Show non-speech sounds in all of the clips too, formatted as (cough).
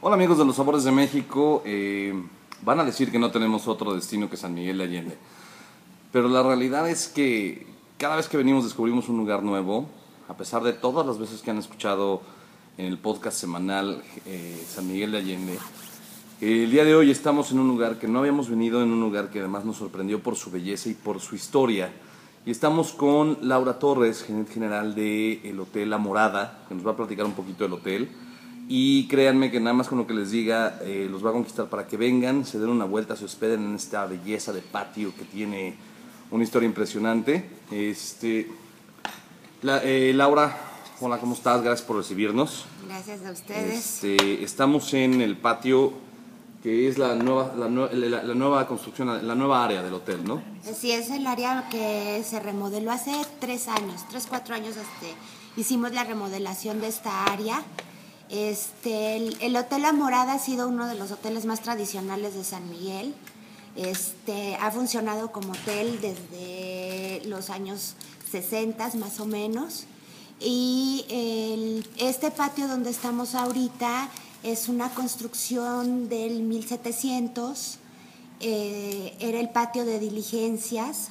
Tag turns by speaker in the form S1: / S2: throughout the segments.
S1: Hola amigos de los Sabores de México, eh, van a decir que no tenemos otro destino que San Miguel de Allende, pero la realidad es que cada vez que venimos descubrimos un lugar nuevo, a pesar de todas las veces que han escuchado en el podcast semanal eh, San Miguel de Allende. El día de hoy estamos en un lugar que no habíamos venido, en un lugar que además nos sorprendió por su belleza y por su historia. Y estamos con Laura Torres, gerente general del el Hotel La Morada, que nos va a platicar un poquito del hotel. Y créanme que nada más con lo que les diga eh, los va a conquistar para que vengan, se den una vuelta, se hospeden en esta belleza de patio que tiene una historia impresionante. Este, la, eh, Laura, hola, ¿cómo estás? Gracias por recibirnos.
S2: Gracias a ustedes.
S1: Este, estamos en el patio que es la nueva, la, la- la nueva construcción, la nueva área del hotel, ¿no?
S2: Sí, es el área que se remodeló hace tres años, tres, cuatro años. Este, hicimos la remodelación de esta área. Este, el, el Hotel La Morada ha sido uno de los hoteles más tradicionales de San Miguel. Este, ha funcionado como hotel desde los años 60 más o menos. Y este patio donde estamos ahorita es una construcción del 1700. eh, era el patio de diligencias,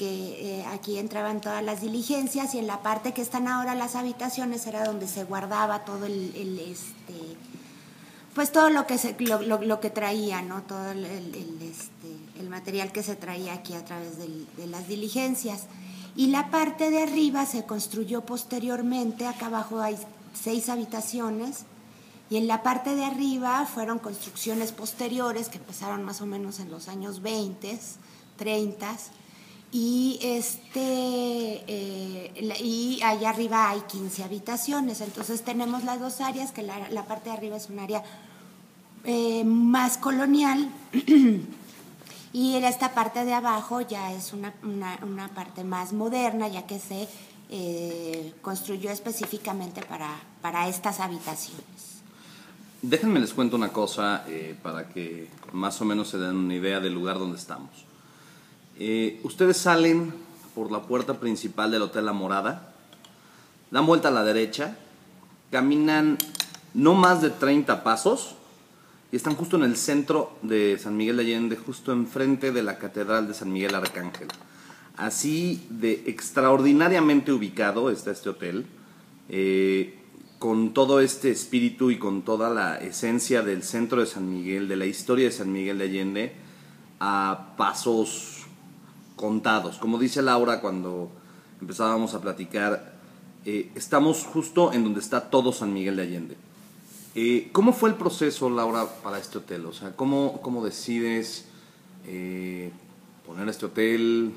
S2: que eh, aquí entraban todas las diligencias y en la parte que están ahora las habitaciones era donde se guardaba todo el, este pues todo lo que se, lo, lo- que traía no todo el, este, el material que se traía aquí a través de las diligencias. Y la parte de arriba se construyó posteriormente acá abajo hay seis habitaciones y en la parte de arriba fueron construcciones posteriores que empezaron más o menos en los años 20, 30 y este eh, y allá arriba hay 15 habitaciones. Entonces tenemos las dos áreas, que la, parte de arriba es un área eh, más colonial (clears throat) y en esta parte de abajo ya es una, una- una parte más moderna, ya que se eh, construyó específicamente para, para estas habitaciones.
S1: Déjenme les cuento una cosa eh, para que más o menos se den una idea del lugar donde estamos. Eh, ustedes salen por la puerta principal del Hotel La Morada, dan vuelta a la derecha, caminan no más de 30 pasos y están justo en el centro de San Miguel de Allende, justo enfrente de la Catedral de San Miguel Arcángel. Así de extraordinariamente ubicado está este hotel. Eh, con todo este espíritu y con toda la esencia del centro de San Miguel, de la historia de San Miguel de Allende, a pasos contados. Como dice Laura cuando empezábamos a platicar, eh, estamos justo en donde está todo San Miguel de Allende. Eh, ¿Cómo fue el proceso, Laura, para este hotel? O sea, ¿cómo, cómo decides eh, poner este hotel,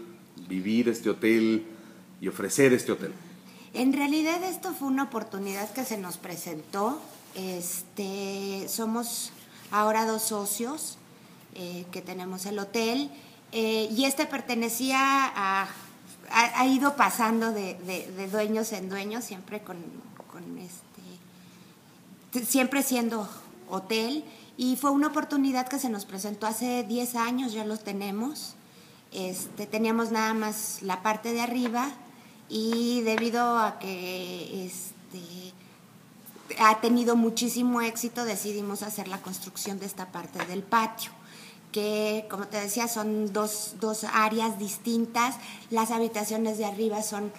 S1: vivir este hotel y ofrecer este hotel?
S2: En realidad esto fue una oportunidad que se nos presentó. Este, somos ahora dos socios que tenemos el hotel eh, y este pertenecía a, ha, ido pasando de, dueños en dueños, siempre con, este, siempre siendo hotel y fue una oportunidad que se nos presentó hace 10 años, ya lo tenemos. Este, teníamos nada más la parte de arriba y debido a que este, ha tenido muchísimo éxito decidimos hacer la construcción de esta parte del patio que como te decía son dos, dos áreas distintas. Las habitaciones de arriba son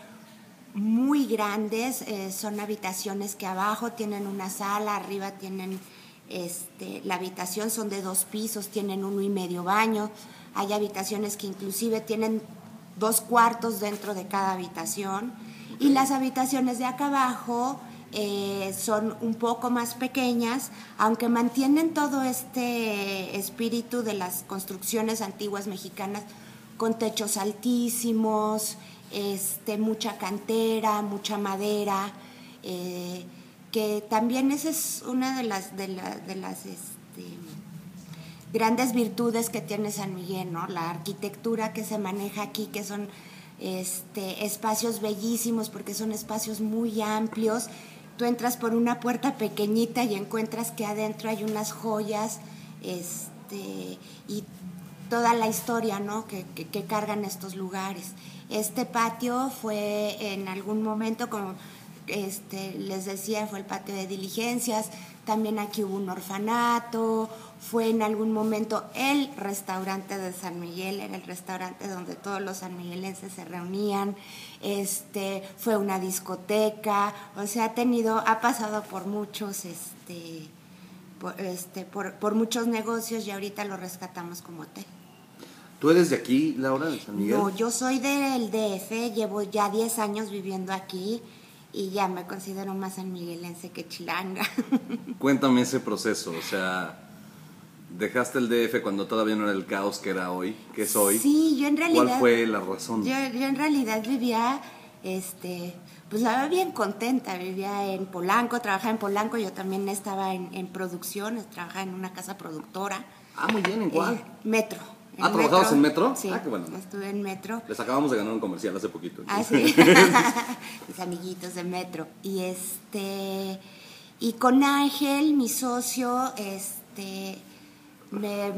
S2: muy grandes, eh, son habitaciones que abajo tienen una sala, arriba tienen este, la habitación, son de dos pisos, tienen uno y medio baño, hay habitaciones que inclusive tienen dos cuartos dentro de cada habitación. Y las habitaciones de acá abajo eh, son un poco más pequeñas, aunque mantienen todo este espíritu de las construcciones antiguas mexicanas con techos altísimos, este, mucha cantera, mucha madera. eh, que también esa es una de las, de, de las este, grandes virtudes que tiene San Miguel, ¿no? La arquitectura que se maneja aquí, que son este, espacios bellísimos, porque son espacios muy amplios. Tú entras por una puerta pequeñita y encuentras que adentro hay unas joyas este, y toda la historia ¿no? que, que cargan estos lugares. Este patio fue en algún momento, como este, les decía, fue el patio de diligencias, también aquí hubo un orfanato, fue en algún momento el restaurante de San Miguel, era el restaurante donde todos los sanmiguelenses se reunían, este, fue una discoteca, o sea, ha tenido, ha pasado por muchos, este, por, este, por, muchos negocios y ahorita lo rescatamos como hotel.
S1: ¿Tú eres de aquí, Laura, de San Miguel?
S2: No, yo soy del DF, llevo ya 10 años viviendo aquí y ya me considero más sanmiguelense que chilanga. (laughs)
S1: Cuéntame ese proceso, o sea, dejaste el DF cuando todavía no era el caos que era hoy, que es hoy.
S2: Sí, yo en realidad.
S1: ¿Cuál fue la razón?
S2: Yo, en realidad vivía, este, pues la bien contenta, vivía en Polanco, trabajaba en Polanco, yo también estaba en, en producción, trabajaba en una casa productora.
S1: Ah, muy bien, ¿en cuál? Eh,
S2: metro.
S1: ¿Ah, trabajabas en Metro?
S2: Sí,
S1: ah, qué bueno.
S2: estuve en Metro.
S1: Les acabamos de ganar un comercial hace poquito.
S2: Ah, sí. (laughs) (laughs) Mis amiguitos de Metro. Y este... Y con Ángel, mi socio, este... Me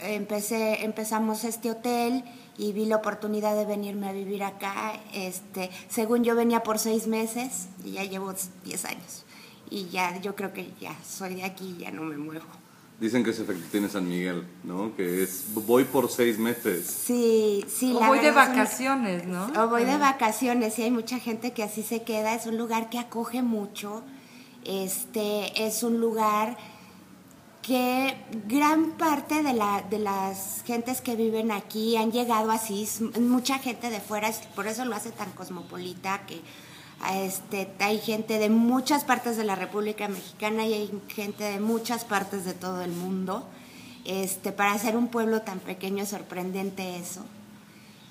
S2: empecé, empezamos este hotel y vi la oportunidad de venirme a vivir acá. Este, según yo venía por seis meses y ya llevo diez años. Y ya, yo creo que ya soy de aquí ya no me muevo.
S1: Dicen que ese efecto tiene San Miguel, ¿no? Que es voy por seis meses.
S2: Sí, sí.
S3: O voy de vacaciones, ¿no?
S2: O voy de vacaciones, y hay mucha gente que así se queda. Es un lugar que acoge mucho. Este, es un lugar que gran parte de, la, de las gentes que viven aquí han llegado así, mucha gente de fuera, por eso lo hace tan cosmopolita, que este, hay gente de muchas partes de la República Mexicana y hay gente de muchas partes de todo el mundo. Este, para ser un pueblo tan pequeño es sorprendente eso.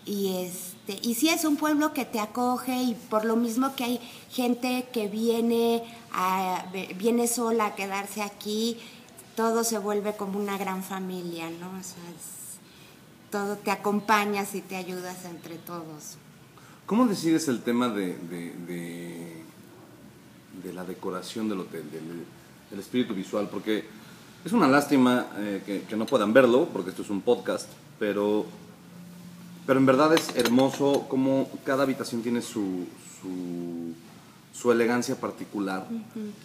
S2: Y, este, y sí es un pueblo que te acoge y por lo mismo que hay gente que viene, a, viene sola a quedarse aquí, todo se vuelve como una gran familia, ¿no? O sea, todo te acompañas y te ayudas entre todos.
S1: ¿Cómo decides el tema de, de, la decoración del hotel, del, espíritu visual? Porque es una lástima eh, que, no puedan verlo, porque esto es un podcast, pero, pero en verdad es hermoso cómo cada habitación tiene su, su, elegancia particular.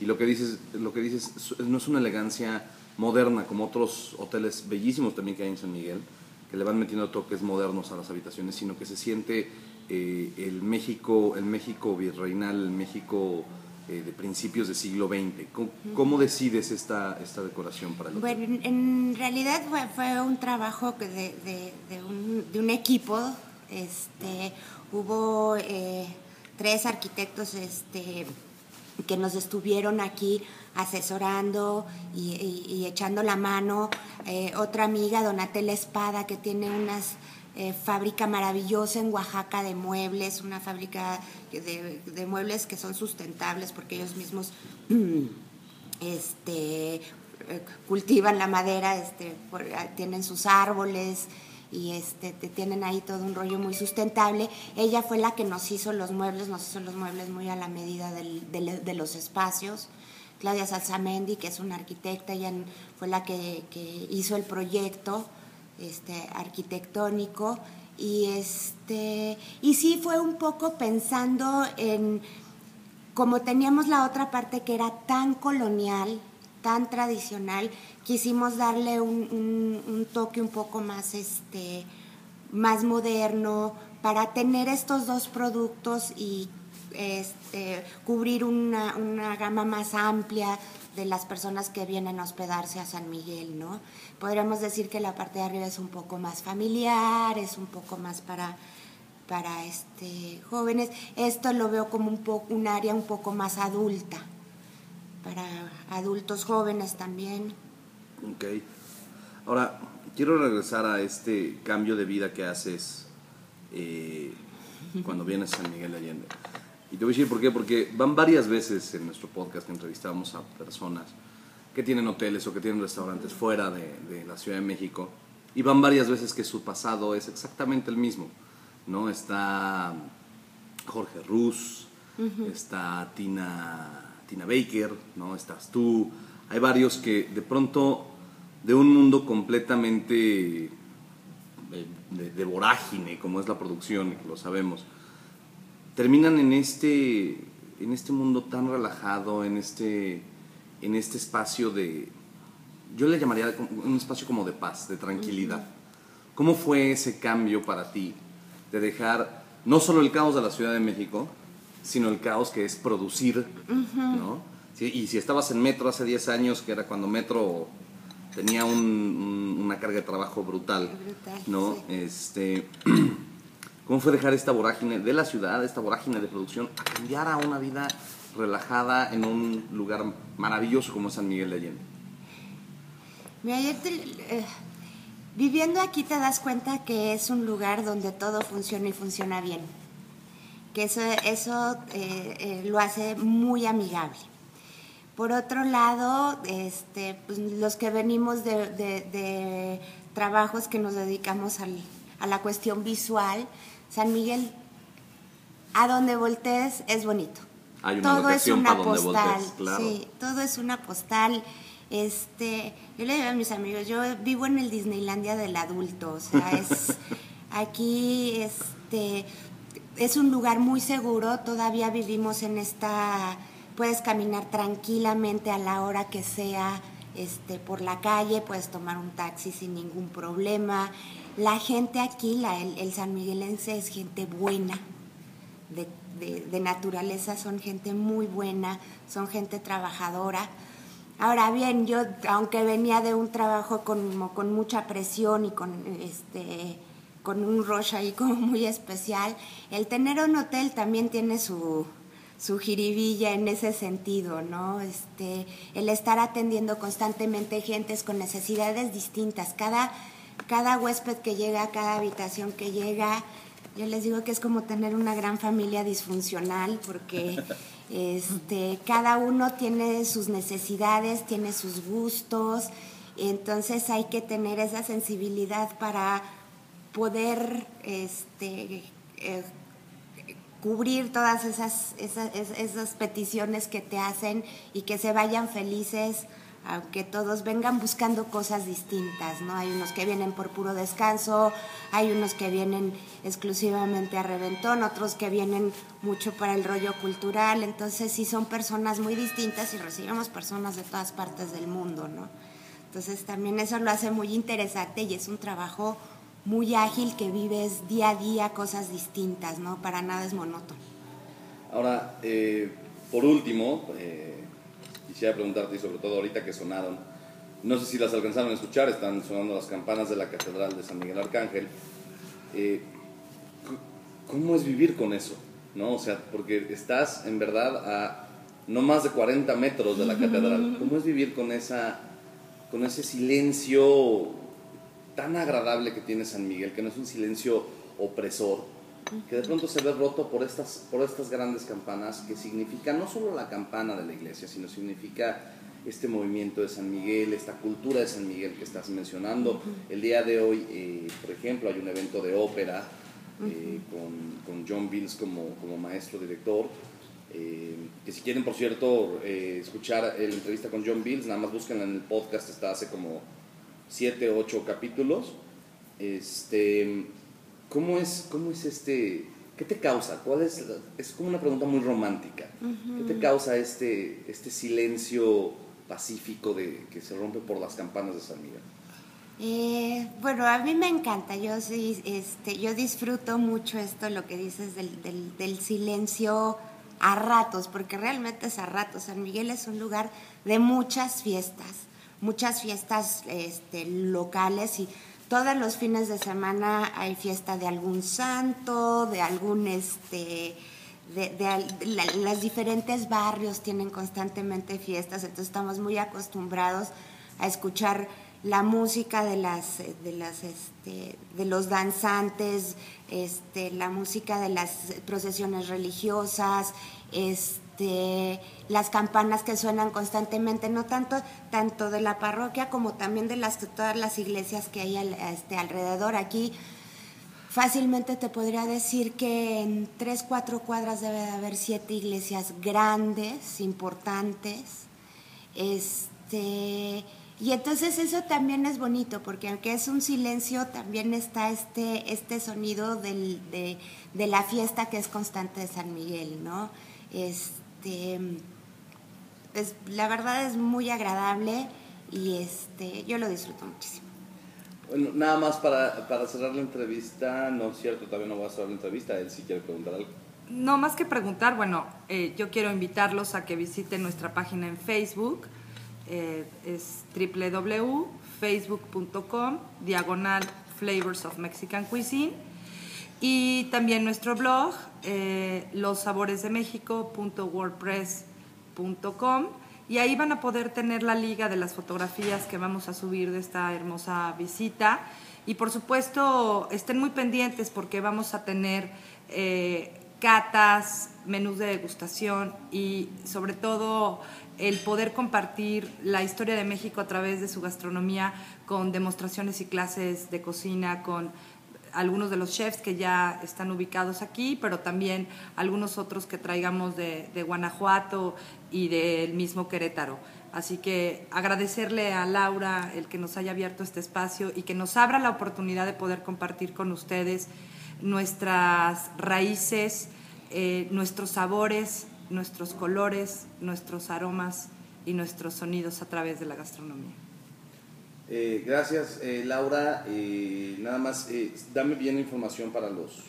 S1: Y lo que, dices, lo que dices no es una elegancia moderna como otros hoteles bellísimos también que hay en San Miguel, que le van metiendo toques modernos a las habitaciones, sino que se siente eh, el, México, el México virreinal, el México eh, de principios del siglo XX. ¿Cómo, decides esta, esta decoración para el
S2: Bueno, en realidad fue, un trabajo de, de, un, de, un, equipo. Este, hubo eh, tres arquitectos este, que nos estuvieron aquí asesorando y, echando la mano. otra amiga, Donatella Espada, que tiene unas eh, fábrica maravillosa en Oaxaca de muebles, una fábrica de, muebles que son sustentables porque ellos mismos (clears throat) este, eh, cultivan la madera, este, ah, tienen sus árboles y este, tienen ahí todo un rollo muy sustentable. Ella fue la que nos hizo los muebles, nos hizo los muebles muy a la medida de los espacios. Claudia Salzamendi, que es una arquitecta, ella fue la que hizo el proyecto este, arquitectónico. Y este y sí fue un poco pensando en como teníamos la otra parte que era tan colonial tan tradicional quisimos darle un, toque un poco más este más moderno para tener estos dos productos y este, cubrir una, una gama más amplia de las personas que vienen a hospedarse a San Miguel, ¿no? Podríamos decir que la parte de arriba es un poco más familiar, es un poco más para, para este, jóvenes. Esto lo veo como un, poco, un área un poco más adulta, para adultos jóvenes también.
S1: Ok. Ahora, quiero regresar a este cambio de vida que haces eh, cuando vienes a San Miguel de Allende. Y te voy a decir por qué, porque van varias veces en nuestro podcast que entrevistamos a personas que tienen hoteles o que tienen restaurantes fuera de, de la Ciudad de México y van varias veces que su pasado es exactamente el mismo, ¿no? Está Jorge Ruz, está Tina, Tina Baker, ¿no? Estás tú, hay varios que de pronto de un mundo completamente eh, de, de vorágine, como es la producción, lo sabemos, terminan en este, en este mundo tan relajado, en este, en este espacio de, yo le llamaría un espacio como de paz, de tranquilidad. ¿Cómo fue ese cambio para ti de dejar no solo el caos de la Ciudad de México, sino el caos que es producir, ¿no? Sí, y si estabas en Metro hace 10 años, que era cuando Metro tenía un- un- una carga de trabajo brutal,
S2: Brutal,
S1: ¿no?
S2: sí.
S1: Este, (clears throat) ¿Cómo fue dejar esta vorágine de la ciudad, esta vorágine de producción, a cambiar a una vida relajada en un lugar maravilloso como San Miguel de Allende?
S2: Eh, viviendo aquí te das cuenta que es un lugar donde todo funciona y funciona bien. Que eso, eso eh, eh, lo hace muy amigable. Por otro lado, este, pues, los que venimos de, trabajos que nos dedicamos a la cuestión visual, San Miguel, a donde voltees es bonito.
S1: Hay una
S2: todo es una
S1: donde
S2: postal,
S1: voltees, claro.
S2: sí, todo es una postal. Este, yo le digo a mis amigos, yo vivo en el Disneylandia del adulto, o sea, (laughs) es aquí este es un lugar muy seguro, todavía vivimos en esta puedes caminar tranquilamente a la hora que sea este por la calle, puedes tomar un taxi sin ningún problema. La gente aquí, la, el, el sanmiguelense es gente buena, de, de- naturaleza son gente muy buena, son gente trabajadora. Ahora bien, yo, aunque venía de un trabajo con, con mucha presión y con, este, con un rush ahí como muy especial, el tener un hotel también tiene su, su jiribilla en ese sentido, ¿no? Este, el estar atendiendo constantemente gentes con necesidades distintas. Cada, cada huésped que llega, cada habitación que llega, yo les digo que es como tener una gran familia disfuncional porque (laughs) este, cada uno tiene sus necesidades, tiene sus gustos, entonces hay que tener esa sensibilidad para poder este, eh, cubrir todas esas, esas, es- esas peticiones que te hacen y que se vayan felices, aunque todos vengan buscando cosas distintas, ¿no? Hay unos que vienen por puro descanso, hay unos que vienen exclusivamente a reventón, otros que vienen mucho para el rollo cultural, entonces sí son personas muy distintas y recibimos personas de todas partes del mundo, ¿no? Entonces también eso lo hace muy interesante y es un trabajo muy ágil que vives día a día cosas distintas, ¿no? Para nada es monótono.
S1: Ahora, eh, por último, eh, quisiera preguntarte, y sobre todo ahorita que sonaron, no sé si las alcanzaron a escuchar, están sonando las campanas de la Catedral de San Miguel Arcángel. Eh, ¿Cómo es vivir con eso? ¿No? O sea, porque estás en verdad a no más de 40 metros de la catedral. ¿Cómo es vivir con, esa, con ese silencio tan agradable que tiene San Miguel, que no es un silencio opresor, que de pronto se ve roto por estas, por estas grandes campanas que significan no solo la campana de la iglesia, sino significa este movimiento de San Miguel, esta cultura de San Miguel que estás mencionando. El día de hoy, eh, por ejemplo, hay un evento de ópera eh, con, con John Bills como, como maestro director. eh, que si quieren, por cierto, eh, escuchar la entrevista con John Bills, nada más busquen en el podcast, está hace como siete, ocho capítulos. Este, ¿cómo es, cómo es este, qué te causa? ¿Cuál es, es como una pregunta muy romántica. ¿Qué te causa este, este silencio pacífico de, que se rompe por las campanas de San Miguel?
S2: Eh, bueno, a mí me encanta, yo sí, este, yo disfruto mucho esto, lo que dices del, del, del silencio a ratos, porque realmente es a ratos. San Miguel es un lugar de muchas fiestas, muchas fiestas este, locales y todos los fines de semana hay fiesta de algún santo, de algún este de, de al- la- los diferentes barrios tienen constantemente fiestas, entonces estamos muy acostumbrados a escuchar la música de las de las este, de los danzantes, este, la música de las procesiones religiosas, este, las campanas que suenan constantemente, no tanto tanto de la parroquia como también de las todas las iglesias que hay este, alrededor aquí. Fácilmente te podría decir que en tres, cuatro cuadras debe de haber siete iglesias grandes, importantes. Este, y entonces eso también es bonito, porque aunque es un silencio, también está este, este sonido de, de, la fiesta que es constante de San Miguel, ¿no? Este, es, la verdad es muy agradable y este, yo lo disfruto muchísimo.
S1: Bueno, nada más para, para cerrar la entrevista, no es cierto, también no voy a cerrar la entrevista, él sí quiere preguntar algo.
S3: No, más que preguntar, bueno, eh, yo quiero invitarlos a que visiten nuestra página en Facebook, eh, es www.facebook.com diagonal Flavors of Mexican Cuisine y también nuestro blog eh, lossaboresdemexico.wordpress.com y ahí van a poder tener la liga de las fotografías que vamos a subir de esta hermosa visita. Y por supuesto estén muy pendientes porque vamos a tener eh, catas, menús de degustación y sobre todo el poder compartir la historia de México a través de su gastronomía con demostraciones y clases de cocina, con algunos de los chefs que ya están ubicados aquí, pero también algunos otros que traigamos de, Guanajuato y del mismo Querétaro. Así que agradecerle a Laura el que nos haya abierto este espacio y que nos abra la oportunidad de poder compartir con ustedes nuestras raíces, eh, nuestros sabores, nuestros colores, nuestros aromas y nuestros sonidos a través de la gastronomía.
S1: Eh, gracias, eh, Laura. nada más, eh, dame bien información para los,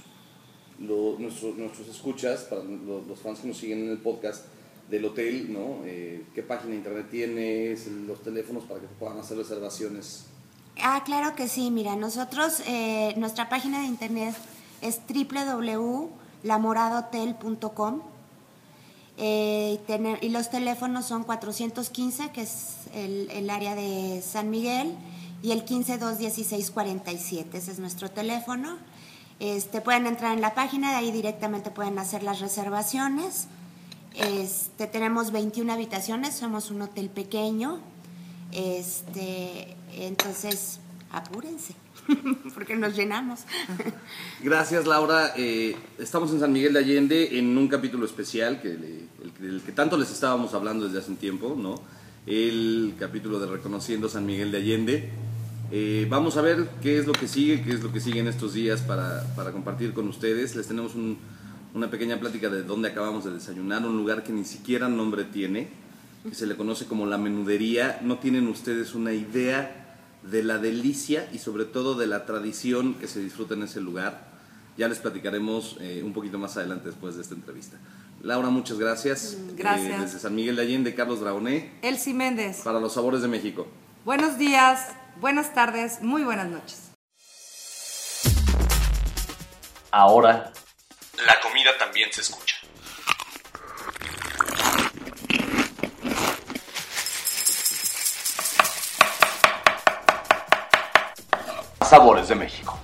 S1: nuestros, nuestros escuchas, para los, fans que nos siguen en el podcast del hotel, ¿no? ¿Qué página de internet tienes? Los teléfonos para que puedan hacer reservaciones.
S2: Ah, claro que sí. Mira, nosotros, nuestra página de internet es www.lamoradohotel.com eh, y los teléfonos son 415, que es el, área de San Miguel, y el 1521647, ese es nuestro teléfono. Este, pueden entrar en la página, de ahí directamente pueden hacer las reservaciones. Este, tenemos 21 habitaciones, somos un hotel pequeño. Este, entonces, apúrense. (laughs) porque nos llenamos. (laughs)
S1: Gracias, Laura. Eh, estamos en San Miguel de Allende en un capítulo especial que el, que tanto les estábamos hablando desde hace un tiempo, ¿no? El capítulo de Reconociendo San Miguel de Allende. Eh, vamos a ver qué es lo que sigue, qué es lo que sigue en estos días para, para compartir con ustedes. Les tenemos una pequeña plática de dónde acabamos de desayunar, un lugar que ni siquiera nombre tiene, que se le conoce como la menudería. No tienen ustedes una idea de la delicia y sobre todo de la tradición que se disfruta en ese lugar. Ya les platicaremos eh, un poquito más adelante después de esta entrevista. Laura, muchas gracias.
S3: Mm, gracias.
S1: Eh, desde San Miguel de Allende, Carlos Dragoné.
S3: Elsie Méndez.
S1: Para los sabores de México.
S3: Buenos días, buenas tardes, muy buenas noches.
S1: Ahora, la comida también se escucha. Sabores de México.